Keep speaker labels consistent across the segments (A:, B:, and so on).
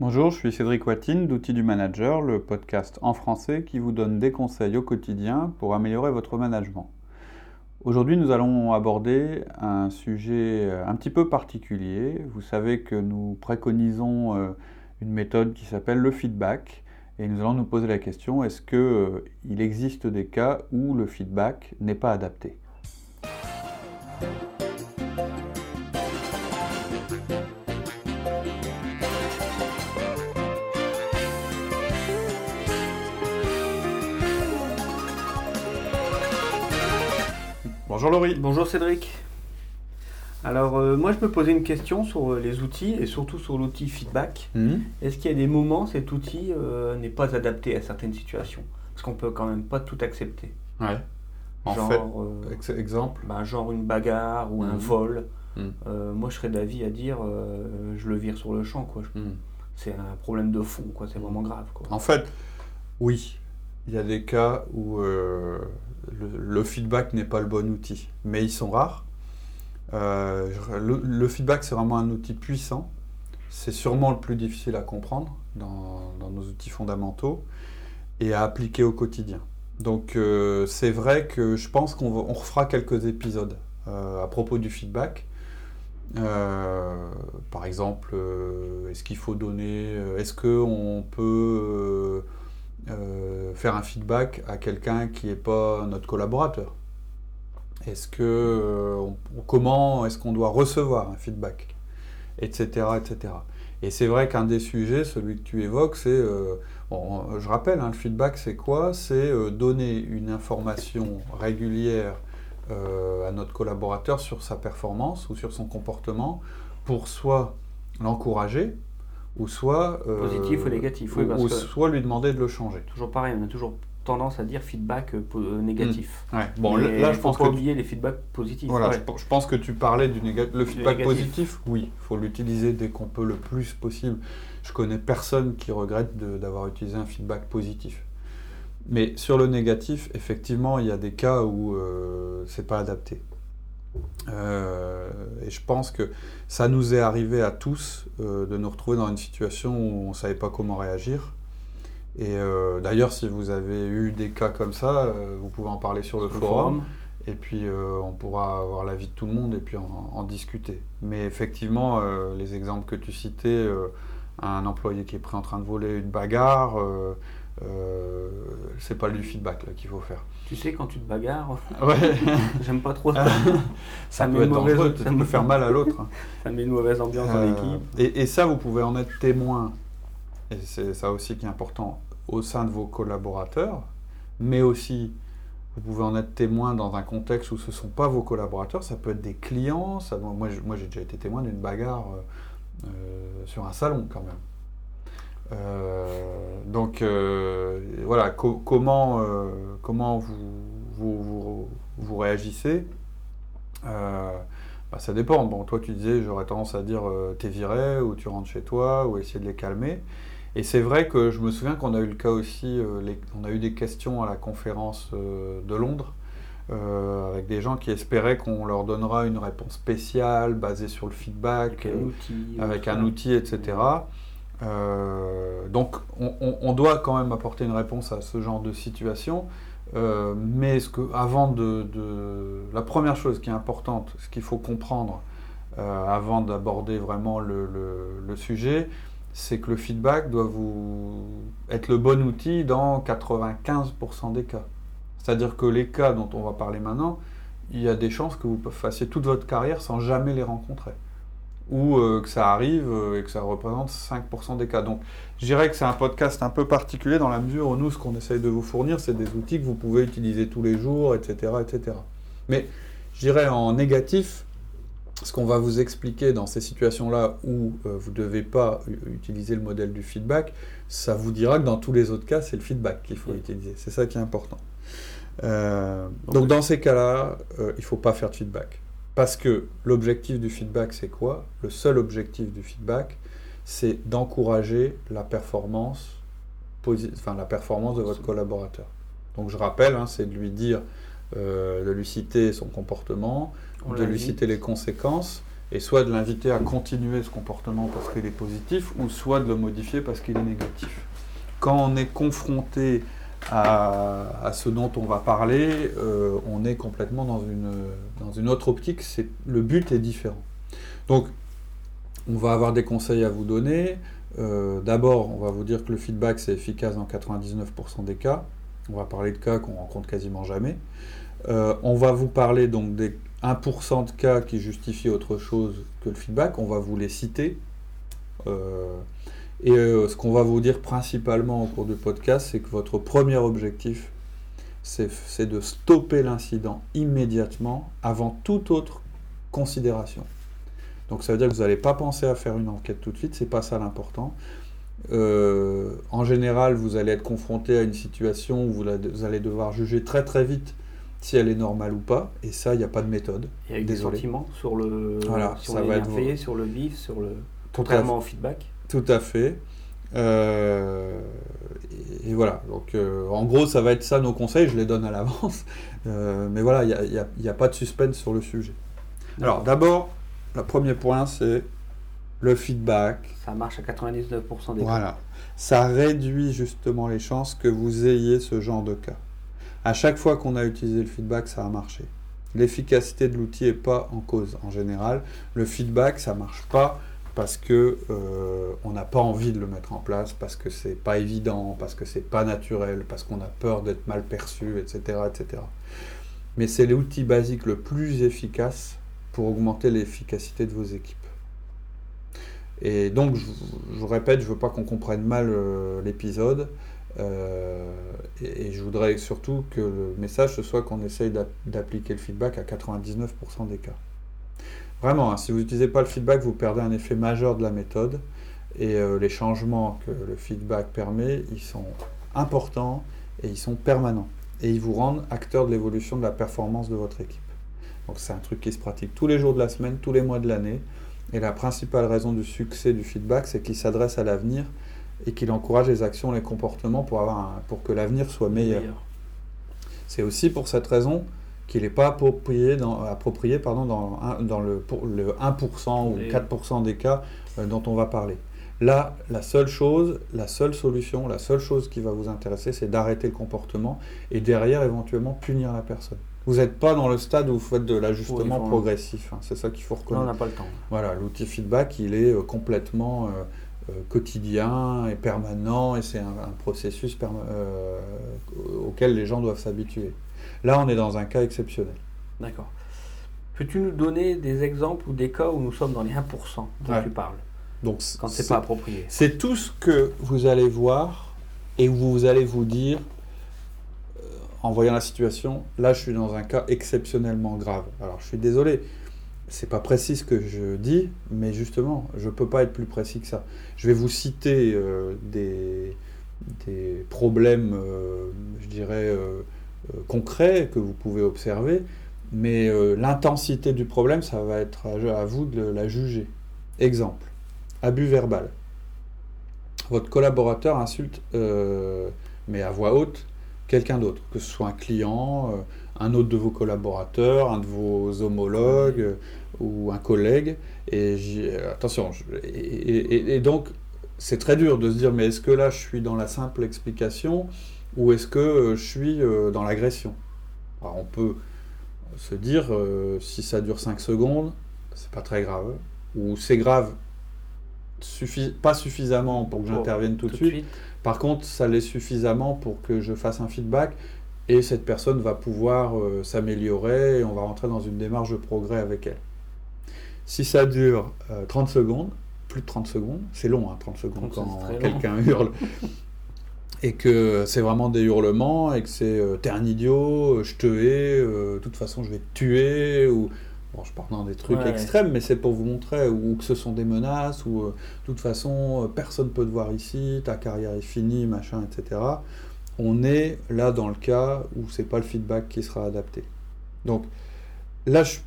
A: Bonjour, je suis Cédric Watine d'Outils du Manager, le podcast en français qui vous donne des conseils au quotidien pour améliorer votre management. Aujourd'hui, nous allons aborder un sujet un petit peu particulier. Vous savez que nous préconisons euh, une méthode qui s'appelle le feedback et nous allons nous poser la question est-ce qu'il euh, existe des cas où le feedback n'est pas adapté? Bonjour Laurie.
B: Bonjour Cédric. Alors euh, moi je me posais une question sur euh, les outils et surtout sur l'outil feedback. Mhm. Est-ce qu'il y a des moments où cet outil euh, n'est pas adapté à certaines situations? Parce qu'on peut quand même pas tout accepter.
A: Ouais. En fait, exemple
B: ben, Genre une bagarre ou un mhm. vol. Mhm. moi je serais d'avis à dire je le vire sur le champ. quoi. C'est un problème de fond, quoi. c'est vraiment grave. Quoi.
A: En fait, oui. Il y a des cas où le, feedback n'est pas le bon outil, mais ils sont rares. Euh, le, feedback, c'est vraiment un outil puissant. C'est sûrement le plus difficile à comprendre dans, nos outils fondamentaux et à appliquer au quotidien. Donc euh, c'est vrai que je pense qu'on refera quelques épisodes euh, à propos du feedback. par exemple, est-ce qu'il faut donner, est-ce qu'on peut euh, faire un feedback à quelqu'un qui n'est pas notre collaborateur Est-ce que euh, comment est-ce qu'on doit recevoir un feedback, etc., etc. Et c'est vrai qu'un des sujets, celui que tu évoques, c'est, euh, je rappelle, hein, le feedback, c'est quoi? C'est donner une information régulière à notre collaborateur sur sa performance ou sur son comportement pour soit l'encourager, ou soit
B: euh, positif ou négatif,
A: ou, soit lui demander de le changer.
B: Toujours pareil, on a toujours tendance à dire feedback euh, euh, négatif.
A: Mmh. Bon, là, je pense
B: pas oublier les feedbacks positifs.
A: Voilà, je, pense que tu parlais du le feedback positif. Oui, il faut l'utiliser dès qu'on peut le plus possible. Je connais personne qui regrette d'avoir utilisé un feedback positif. Mais sur le négatif, effectivement, il y a des cas où euh, c'est pas adapté. Euh, et je pense que ça nous est arrivé à tous euh, de nous retrouver dans une situation où on ne savait pas comment réagir. Et euh, d'ailleurs, si vous avez eu des cas comme ça, vous pouvez en parler sur le, forum, Et puis on pourra avoir l'avis de tout le monde et puis en, discuter. Mais effectivement, les exemples que tu citais, un employé qui est pris en train de voler une bagarre, euh, c'est pas du feedback qu'il faut faire.
B: Tu sais, quand tu te bagarres,
A: ouais.
B: j'aime pas trop
A: ça. ça, peut être mauvaise, ça peut faire mal à l'autre.
B: ça met une mauvaise ambiance dans euh, l'équipe.
A: Et, ça, vous pouvez en être témoin, et c'est ça aussi qui est important, au sein de vos collaborateurs, mais aussi vous pouvez en être témoin dans un contexte où ce ne sont pas vos collaborateurs, ça peut être des clients. Ça, moi j'ai déjà été témoin d'une bagarre euh, sur un salon quand même. Euh, donc euh, voilà, comment, euh, comment vous, vous, vous, réagissez bah, Ça dépend. Bon, toi tu disais, j'aurais tendance à dire t'es viré ou tu rentres chez toi ou essayer de les calmer. Et c'est vrai que je me souviens qu'on a eu le cas aussi, on a eu des questions à la conférence de Londres. avec des gens qui espéraient qu'on leur donnera une réponse spéciale basée sur le feedback, avec un outil, avec un outil etc. Euh, donc on, doit quand même apporter une réponse à ce genre de situation. Euh, mais avant de, La première chose qui est importante, ce qu'il faut comprendre euh, avant d'aborder vraiment le, sujet, c'est que le feedback doit vous être le bon outil dans 95% des cas. C'est-à-dire que les cas dont on va parler maintenant, il y a des chances que vous fassiez toute votre carrière sans jamais les rencontrer ou euh, que ça arrive euh, et que ça représente 5% des cas. Donc je dirais que c'est un podcast un peu particulier dans la mesure où nous, ce qu'on essaye de vous fournir, c'est des outils que vous pouvez utiliser tous les jours, etc. etc. Mais je dirais en négatif, ce qu'on va vous expliquer dans ces situations-là où euh, vous ne devez pas utiliser le modèle du feedback, ça vous dira que dans tous les autres cas, c'est le feedback qu'il faut utiliser. C'est ça qui est important. donc dans ces cas-là, il ne faut pas faire de feedback. Parce que l'objectif du feedback, c'est quoi? Le seul objectif du feedback, c'est d'encourager la performance, enfin, la performance de votre collaborateur. Donc je rappelle, hein, c'est de lui dire, euh, de lui citer son comportement, de lui citer les conséquences, et soit de l'inviter à continuer ce comportement parce qu'il est positif, ou soit de le modifier parce qu'il est négatif. Quand on est confronté à, ce dont on va parler, euh, on est complètement dans une, dans une autre optique, le but est différent. Donc, on va avoir des conseils à vous donner. Euh, d'abord, on va vous dire que le feedback, c'est efficace dans 99% des cas. On va parler de cas qu'on rencontre quasiment jamais. Euh, on va vous parler donc des 1% de cas qui justifient autre chose que le feedback. On va vous les citer. Et euh, ce qu'on va vous dire principalement au cours du podcast, c'est que votre premier objectif, c'est de stopper l'incident immédiatement avant toute autre considération. Donc ça veut dire que vous n'allez pas penser à faire une enquête tout de suite, c'est pas ça l'important. Euh, en général, vous allez être confronté à une situation où vous, allez devoir juger très très vite si elle est normale ou pas, et ça, il n'y a pas de méthode.
B: Et avec des sentiments sur le, voilà, sur ça va être... sur le vif, sur le contrairement au feedback.
A: Tout à fait. Euh, et, voilà, donc euh, en gros, ça va être ça nos conseils, je les donne à l'avance. Euh, mais voilà, il n'y a, pas de suspense sur le sujet. Alors d'abord, le premier point, c'est le feedback.
B: Ça marche à 99% des
A: cas. Voilà. Ça réduit justement les chances que vous ayez ce genre de cas. À chaque fois qu'on a utilisé le feedback, ça a marché. L'efficacité de l'outil n'est pas en cause en général. Le feedback, ça marche pas parce que euh, on n'a pas envie de le mettre en place, parce que c'est pas évident, parce que c'est pas naturel, parce qu'on a peur d'être mal perçu, etc., etc. Mais c'est l'outil basique le plus efficace pour augmenter l'efficacité de vos équipes. Et donc, je, répète, je veux pas qu'on comprenne mal euh, l'épisode. Euh, et, et, je voudrais surtout que le message ce soit qu'on essaye d'appliquer le feedback à 99% des cas. Vraiment, hein, si vous n'utilisez pas le feedback, vous perdez un effet majeur de la méthode. Et euh, les changements que le feedback permet, ils sont importants et ils sont permanents. Et ils vous rendent acteur de l'évolution de la performance de votre équipe. Donc c'est un truc qui se pratique tous les jours de la semaine, tous les mois de l'année. Et la principale raison du succès du feedback, c'est qu'il s'adresse à l'avenir et qu'il encourage les actions, les comportements pour, avoir pour que l'avenir soit meilleur. C'est aussi pour cette raison qu'il n'est pas approprié dans, approprié, pardon, dans, dans le, le 1% ou 4% des cas euh, dont on va parler. Là, la seule chose, la seule solution, la seule chose qui va vous intéresser, c'est d'arrêter le comportement et derrière éventuellement punir la personne. Vous n'êtes pas dans le stade où vous faites de l'ajustement progressif. Hein. c'est ça qu'il faut reconnaître.
B: on n'a pas le temps.
A: Voilà, l'outil feedback, il est euh, complètement euh, quotidien et permanent et c'est un, processus auquel les gens doivent s'habituer. Là, on est dans un cas exceptionnel.
B: D'accord. Peux-tu nous donner des exemples ou des cas où nous sommes dans les 1% dont tu parles Donc, Quand c'est pas approprié.
A: C'est tout ce que vous allez voir et où vous allez vous dire, euh, en voyant la situation, là je suis dans un cas exceptionnellement grave. Alors je suis désolé, c'est pas précis ce que je dis, mais justement, je peux pas être plus précis que ça. Je vais vous citer euh, des, des, problèmes, euh, je dirais, concret que vous pouvez observer, mais euh, l'intensité du problème, ça va être à, vous de la juger. Exemple, abus verbal. Votre collaborateur insulte, euh, mais à voix haute, quelqu'un d'autre, que ce soit un client, un autre de vos collaborateurs, un de vos homologues ou un collègue. Et attention, et donc c'est très dur de se dire, mais est-ce que là je suis dans la simple explication ou est-ce que euh, je suis euh, dans l'agression? On peut se dire, euh, si ça dure 5 secondes, c'est pas très grave, ou c'est grave, pas suffisamment pour que j'intervienne tout, de suite. Par contre, ça l'est suffisamment pour que je fasse un feedback et cette personne va pouvoir s'améliorer et on va rentrer dans une démarche de progrès avec elle. Si ça dure 30 secondes, plus de 30 secondes, c'est long, hein, 30 secondes quand quelqu'un hurle. et que c'est vraiment des hurlements et que c'est euh, t'es un idiot, euh, je te hais, euh, de toute façon je vais te tuer ou bon je parle dans des trucs extrêmes mais c'est pour vous montrer ou que ce sont des menaces ou de toute façon personne peut te voir ici, ta carrière est finie, machin, etc. On est là dans le cas où c'est pas le feedback qui sera adapté. Donc là je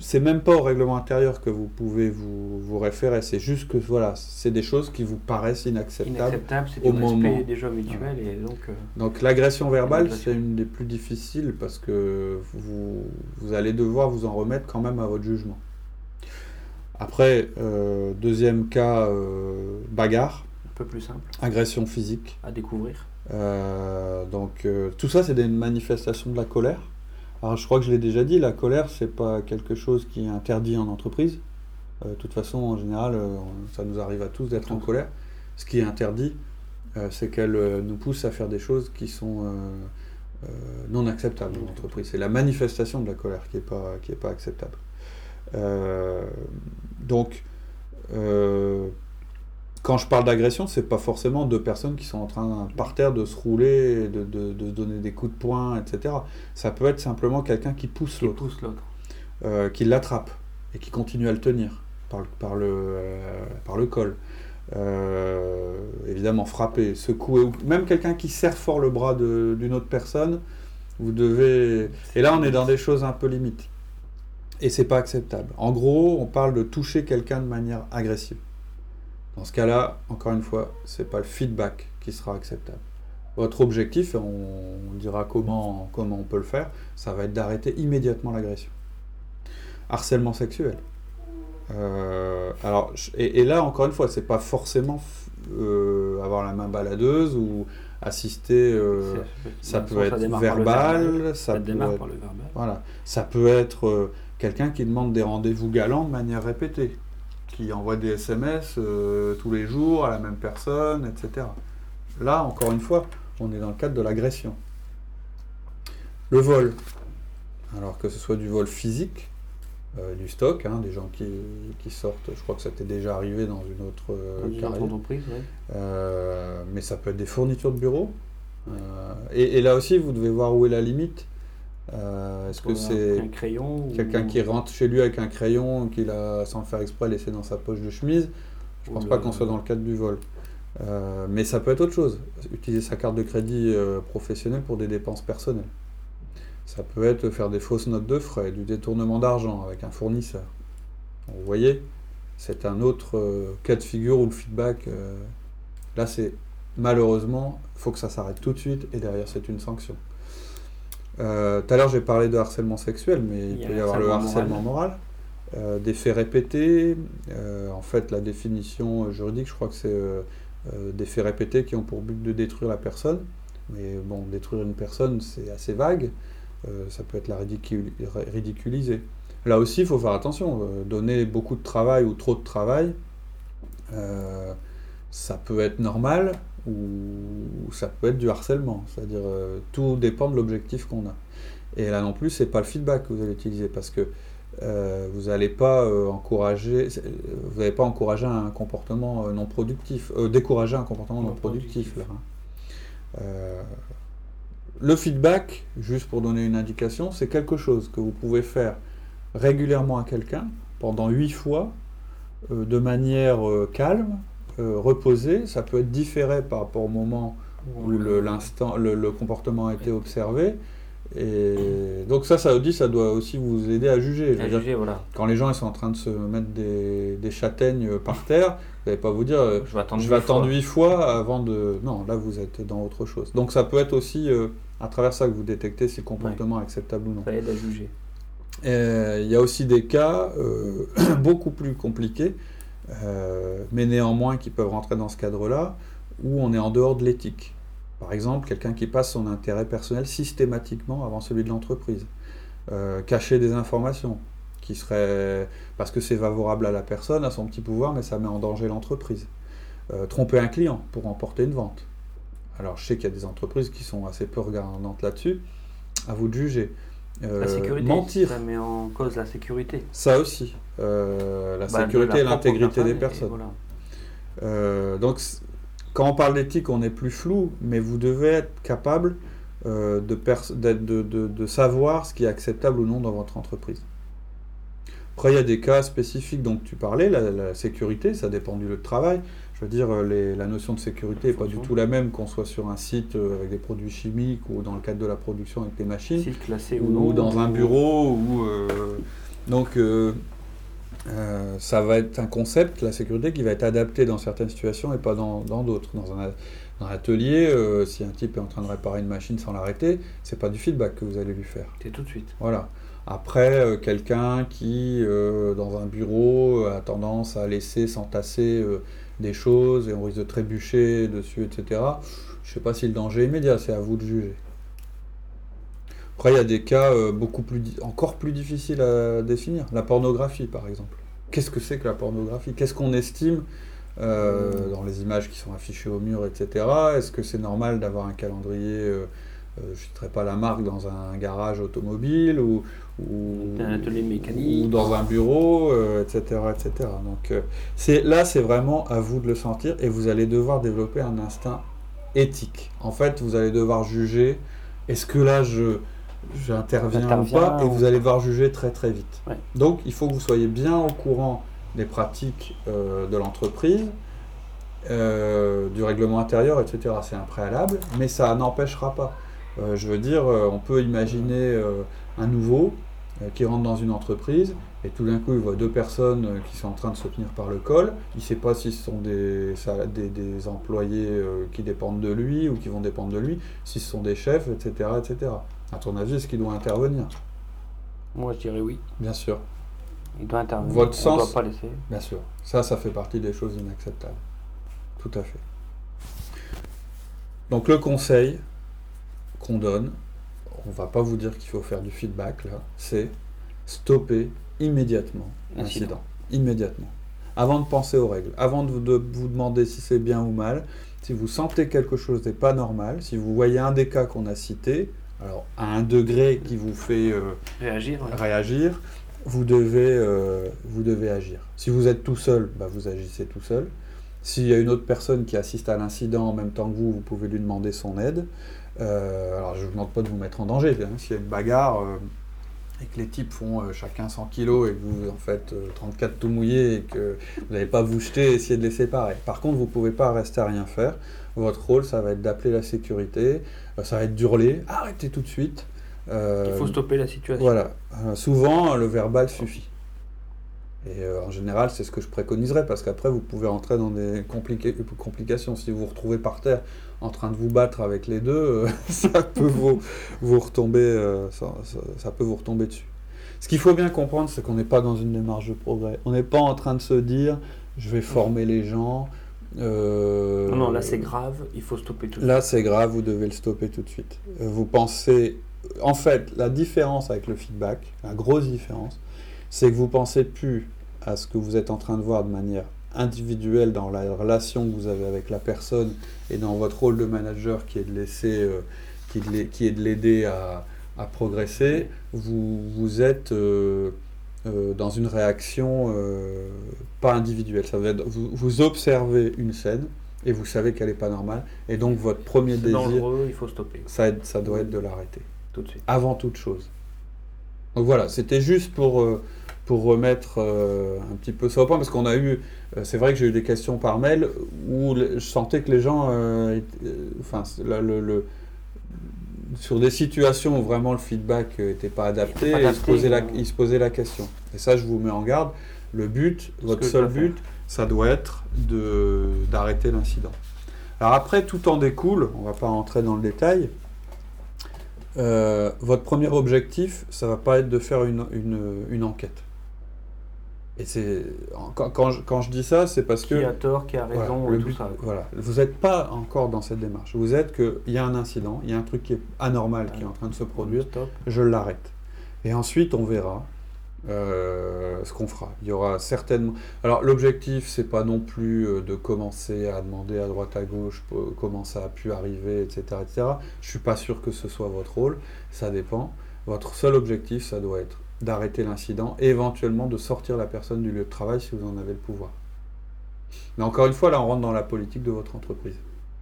A: c'est même pas au règlement intérieur que vous pouvez vous, vous référer, c'est juste que voilà, c'est des choses qui vous paraissent inacceptables.
B: Inacceptable, c'est au moment. déjà mutuel et donc.
A: Euh, donc l'agression verbale, c'est une des plus difficiles parce que vous, vous allez devoir vous en remettre quand même à votre jugement. Après, deuxième cas, bagarre.
B: Un peu plus simple.
A: Agression physique.
B: À découvrir.
A: donc tout ça, c'est des manifestations de la colère. Alors je crois que je l'ai déjà dit, la colère, c'est pas quelque chose qui est interdit en entreprise. de toute façon, en général, ça nous arrive à tous d'être en colère. Ce qui est interdit, euh, c'est qu'elle euh, nous pousse à faire des choses qui sont euh, non acceptables dans l'entreprise. C'est la manifestation de la colère qui n'est pas, pas acceptable. donc, quand je parle d'agression, c'est pas forcément deux personnes qui sont en train par terre de se rouler, de, de, de donner des coups de poing, etc. Ça peut être simplement quelqu'un qui pousse l'autre, euh, qui l'attrape et qui continue à le tenir par, par, le, par le col. Euh, évidemment frapper, secouer, ou même quelqu'un qui serre fort le bras d'une autre personne, vous devez. Et là, on est dans des choses un peu limites. Et c'est pas acceptable. En gros, on parle de toucher quelqu'un de manière agressive. Dans ce cas-là, encore une fois, c'est pas le feedback qui sera acceptable. Votre objectif, on, dira comment, comment on peut le faire, ça va être d'arrêter immédiatement l'agression. Harcèlement sexuel. Euh, alors, et, là, encore une fois, c'est pas forcément euh, avoir la main baladeuse ou assister. Euh, ça, peut être verbal, ça, peut être, Voilà, ça peut être quelqu'un qui demande des rendez-vous galants de manière répétée, qui envoie des SMS tous les jours à la même personne, etc. Là, encore une fois, on est dans le cadre de l'agression. Le vol, alors que ce soit du vol physique, euh, du stock, hein, des gens qui, qui, sortent, je crois que ça t'est déjà arrivé dans une autre euh,
B: entreprise.
A: Euh, mais ça peut être des fournitures de bureau. Et, là aussi, vous devez voir où est la limite. Est-ce que c'est quelqu'un qui rentre chez lui avec un crayon qu'il a, sans le faire exprès, laissé dans sa poche de chemise? Je ne pense pas qu'on soit dans le cadre du vol. mais ça peut être autre chose. Utiliser sa carte de crédit professionnelle pour des dépenses personnelles. Ça peut être faire des fausses notes de frais, du détournement d'argent avec un fournisseur. Vous voyez, c'est un autre euh, cas de figure où le feedback, euh, là c'est malheureusement, il faut que ça s'arrête tout de suite et derrière c'est une sanction. Euh, tout à l'heure j'ai parlé de harcèlement sexuel, mais il, peut y avoir le harcèlement moral. des faits répétés, en fait la définition juridique je crois que c'est des faits répétés qui ont pour but de détruire la personne. Mais bon, détruire une personne c'est assez vague. Euh, ça peut être la ridiculiser. Là aussi, il faut faire attention. Euh, donner beaucoup de travail ou trop de travail, euh, ça peut être normal ou ça peut être du harcèlement. C'est-à-dire, tout dépend de l'objectif qu'on a. Et là non plus, c'est pas le feedback que vous allez utiliser parce que vous n'allez pas encourager, vous n'allez pas encourager un comportement non productif, décourager un comportement non, productif. hein. Le feedback, juste pour donner une indication, c'est quelque chose que vous pouvez faire régulièrement à quelqu'un pendant huit fois, euh, de manière euh, calme, euh, reposée. Ça peut être différé par rapport au moment où le, le, comportement a été observé. Et donc ça, ça dit, ça doit aussi vous aider à juger. Quand les gens ils sont en train de se mettre des, châtaignes par terre, vous n'allez pas vous dire je vais attendre, huit fois avant de... Non, là vous êtes dans autre chose. Donc ça peut être aussi à travers ça que vous détectez si le comportement est acceptable ou non.
B: Ça aide à juger.
A: Il y a aussi des cas euh, beaucoup plus compliqués, euh, mais néanmoins qui peuvent rentrer dans ce cadre-là, où on est en dehors de l'éthique. Par exemple, quelqu'un qui passe son intérêt personnel systématiquement avant celui de l'entreprise. Euh, cacher des informations, qui seraient parce que c'est favorable à la personne, à son petit pouvoir, mais ça met en danger l'entreprise. tromper un client pour emporter une vente. Alors je sais qu'il y a des entreprises qui sont assez peu regardantes là-dessus. À vous de juger.
B: Euh, la sécurité, mentir. Ça met en cause la sécurité.
A: Ça aussi. Euh, la bah, sécurité et l'intégrité des personnes. Euh, donc quand on parle d'éthique, on est plus flou, mais vous devez être capable de, de, de, savoir ce qui est acceptable ou non dans votre entreprise. Après, il y a des cas spécifiques dont tu parlais, la, la sécurité, ça dépend du lieu de travail. Je veux dire, les, la notion de sécurité n'est pas du tout la même qu'on soit sur un site euh, avec des produits chimiques ou dans le cadre de la production avec des machines.
B: Site classé
A: ou, dans un bureau. Ou, euh, donc, euh, ça va être un concept, la sécurité, qui va être adapté dans certaines situations et pas dans d'autres. Dans, un, atelier, si un type est en train de réparer une machine sans l'arrêter, c'est pas du feedback que vous allez lui faire.
B: C'est tout de suite.
A: Voilà. Après, quelqu'un qui, dans un bureau, a tendance à laisser s'entasser des choses et on risque de trébucher dessus, etc. Je ne sais pas si le danger est immédiat, c'est à vous de juger. Après, il y a des cas beaucoup plus, encore plus difficiles à définir. La pornographie, par exemple. Qu'est-ce que c'est que la pornographie? Qu'est-ce qu'on estime euh, dans les images qui sont affichées au mur, etc. Est-ce que c'est normal d'avoir un calendrier, euh, euh, je ne citerai pas la marque, dans un garage automobile ou,
B: un atelier mécanique
A: ou dans un bureau, etc., etc. Donc c'est là, c'est vraiment à vous de le sentir et vous allez devoir développer un instinct éthique. En fait, vous allez devoir juger est-ce que là je j'interviens ou pas, et vous allez devoir juger très très vite. Donc il faut que vous soyez bien au courant des pratiques euh, de l'entreprise, euh, du règlement intérieur, etc. C'est un préalable, mais ça n'empêchera pas. Euh, je veux dire, on peut imaginer un nouveau qui rentre dans une entreprise et tout d'un coup il voit deux personnes qui sont en train de se tenir par le col. Il ne sait pas si ce sont des, des, employés qui dépendent de lui ou qui vont dépendre de lui, si ce sont des chefs, etc. etc. À ton avis, est-ce qu'il doit intervenir?
B: Moi je dirais oui.
A: Bien sûr.
B: Il doit intervenir.
A: Votre sens.
B: Doit pas laisser.
A: Bien sûr. Ça, ça fait partie des choses inacceptables. Tout à fait. Donc le conseil qu'on donne, on va pas vous dire qu'il faut faire du feedback là, c'est stopper immédiatement l'incident. Immédiatement. Avant de penser aux règles, avant de vous demander si c'est bien ou mal, si vous sentez quelque chose n'est pas normal, si vous voyez un des cas qu'on a cités, alors à un degré qui vous fait euh,
B: réagir,
A: réagir vous devez, euh, vous devez agir. Si vous êtes tout seul, bah, vous agissez tout seul. S'il y a une autre personne qui assiste à l'incident en même temps que vous, vous pouvez lui demander son aide. Euh, alors je ne vous demande pas de vous mettre en danger. Hein. S'il y a une bagarre euh, et que les types font chacun 100 kilos et que vous en faites 34 tout mouillés et que vous n'allez pas vous jeter et essayer de les séparer. Par contre, vous ne pouvez pas rester à rien faire. Votre rôle, ça va être d'appeler la sécurité, ça va être d'hurler, arrêtez tout de suite.
B: Il faut stopper la situation.
A: Voilà. Euh, souvent, le verbal suffit. Et euh, en général, c'est ce que je préconiserais, parce qu'après, vous pouvez entrer dans des complications. Si vous vous retrouvez par terre en train de vous battre avec les deux, euh, ça, peut vous, vous retomber, ça, peut vous retomber dessus. Ce qu'il faut bien comprendre, c'est qu'on n'est pas dans une démarche de progrès. On n'est pas en train de se dire, je vais former les gens.
B: non, non, là c'est grave, il faut stopper tout de
A: suite. Là c'est grave, vous devez le stopper tout de suite. vous pensez en fait, la différence avec le feedback, la grosse différence, c'est que vous pensez plus à ce que vous êtes en train de voir de manière individuelle dans la relation que vous avez avec la personne et dans votre rôle de manager qui est de laisser, euh, qui, est de l'aider à, progresser, vous, vous êtes euh, euh, dans une réaction pas individuelle. Ça veut vous, vous observez une scène et vous savez qu'elle n'est pas normale et donc votre premier désir,
B: il faut stopper.
A: Ça, ça doit être de l'arrêter. Avant toute chose. Donc voilà, c'était juste pour, euh, pour remettre euh, un petit peu ça au point, parce qu'on a eu, euh, c'est vrai que j'ai eu des questions par mail où je sentais que les gens, enfin, le, sur des situations où vraiment le feedback n'était pas adapté, ils, se posaient la, se posaient la question. Et ça, je vous mets en garde. Le but, votre seul but, ça doit être d'arrêter l'incident. Alors après, tout en découle, on ne va pas rentrer dans le détail, euh, votre premier objectif, ça va pas être de faire une, une, enquête. Et c'est quand, quand, je, quand, je, dis ça, c'est parce que
B: qui a tort, qui a raison,
A: voilà,
B: tout ça.
A: Voilà, vous n'êtes pas encore dans cette démarche. Vous êtes que il y a un incident, il y a un truc qui est anormal qui est en train de se produire. Je l'arrête. Et ensuite, on verra euh, ce qu'on fera. Il y aura certainement. Alors l'objectif, c'est pas non plus euh, de commencer à demander à droite à gauche comment ça a pu arriver, etc., etc. Je suis pas sûr que ce soit votre rôle. Ça dépend. Votre seul objectif, ça doit être d'arrêter l'incident et éventuellement de sortir la personne du lieu de travail si vous en avez le pouvoir. Mais encore une fois, là, on rentre dans la politique de votre entreprise.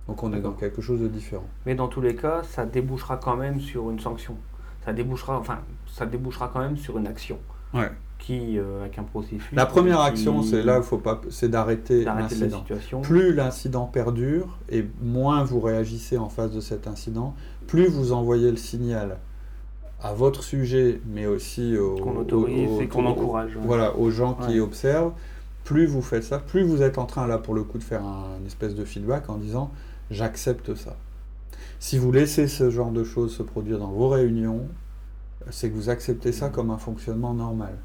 A: Donc on est dans quelque chose de différent.
B: Mais dans tous les cas, ça débouchera quand même sur une sanction. Ça débouchera, enfin, ça débouchera quand même sur une action. Qui, euh, avec un processus.
A: La première action, c'est là, il faut pas, c'est d'arrêter l'incident. Plus l'incident perdure et moins vous réagissez en face de cet incident, plus vous envoyez le signal à votre sujet, mais aussi aux,
B: qu'on autorise et qu'on encourage.
A: Voilà, aux gens qui observent. Plus vous faites ça, plus vous êtes en train là pour le coup de faire un espèce de feedback en disant j'accepte ça. Si vous laissez ce genre de choses se produire dans vos réunions, c'est que vous acceptez ça comme un fonctionnement normal.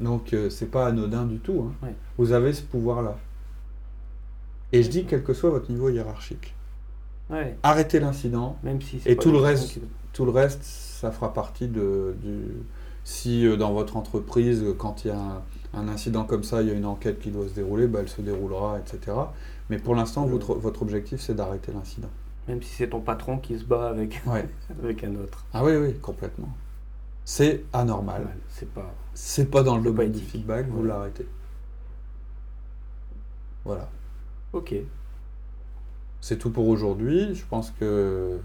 A: Donc euh, c'est pas anodin du tout. Hein. Vous avez ce pouvoir-là. Et je dis quel que soit votre niveau hiérarchique. Arrêtez l'incident. Même si et tout le reste, tout le reste, ça fera partie de du. Si euh, dans votre entreprise, quand il y a un, incident comme ça, il y a une enquête qui doit se dérouler, bah, elle se déroulera, etc. Mais pour l'instant, votre, votre objectif, c'est d'arrêter l'incident.
B: Même si c'est ton patron qui se bat avec, avec un autre.
A: Ah oui, oui, complètement. C'est anormal.
B: c'est pas.
A: C'est pas dans le domaine du feedback, vous l'arrêtez. Voilà.
B: Ok.
A: C'est tout pour aujourd'hui. Je pense que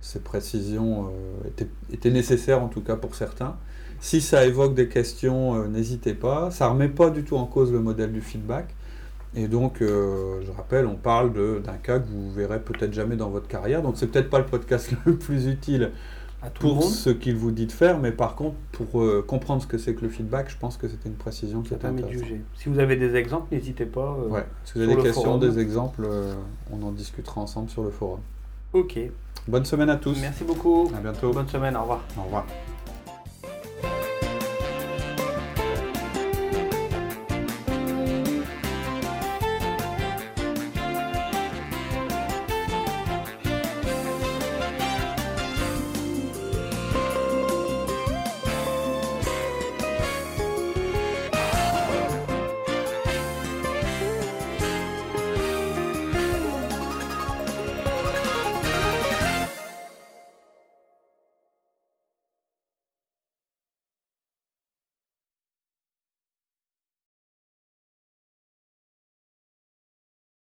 A: ces précisions euh, étaient, nécessaires en tout cas pour certains. Si ça évoque des questions, euh, n'hésitez pas. Ça ne remet pas du tout en cause le modèle du feedback. Et donc, euh, je rappelle, on parle d'un cas que vous verrez peut-être jamais dans votre carrière. Donc, c'est peut-être pas le podcast le plus utile pour ce qu'il vous dit de faire, mais par contre, pour euh, comprendre ce que c'est que le feedback, je pense que c'était une précision qui est intéressante. Juger.
B: Si vous avez des exemples, n'hésitez pas.
A: Euh, ouais. Si vous avez des questions, des exemples, on en discutera ensemble sur le forum.
B: Ok.
A: Bonne semaine à tous.
B: Merci beaucoup.
A: À bientôt.
B: Bonne semaine, au revoir.
A: Au revoir.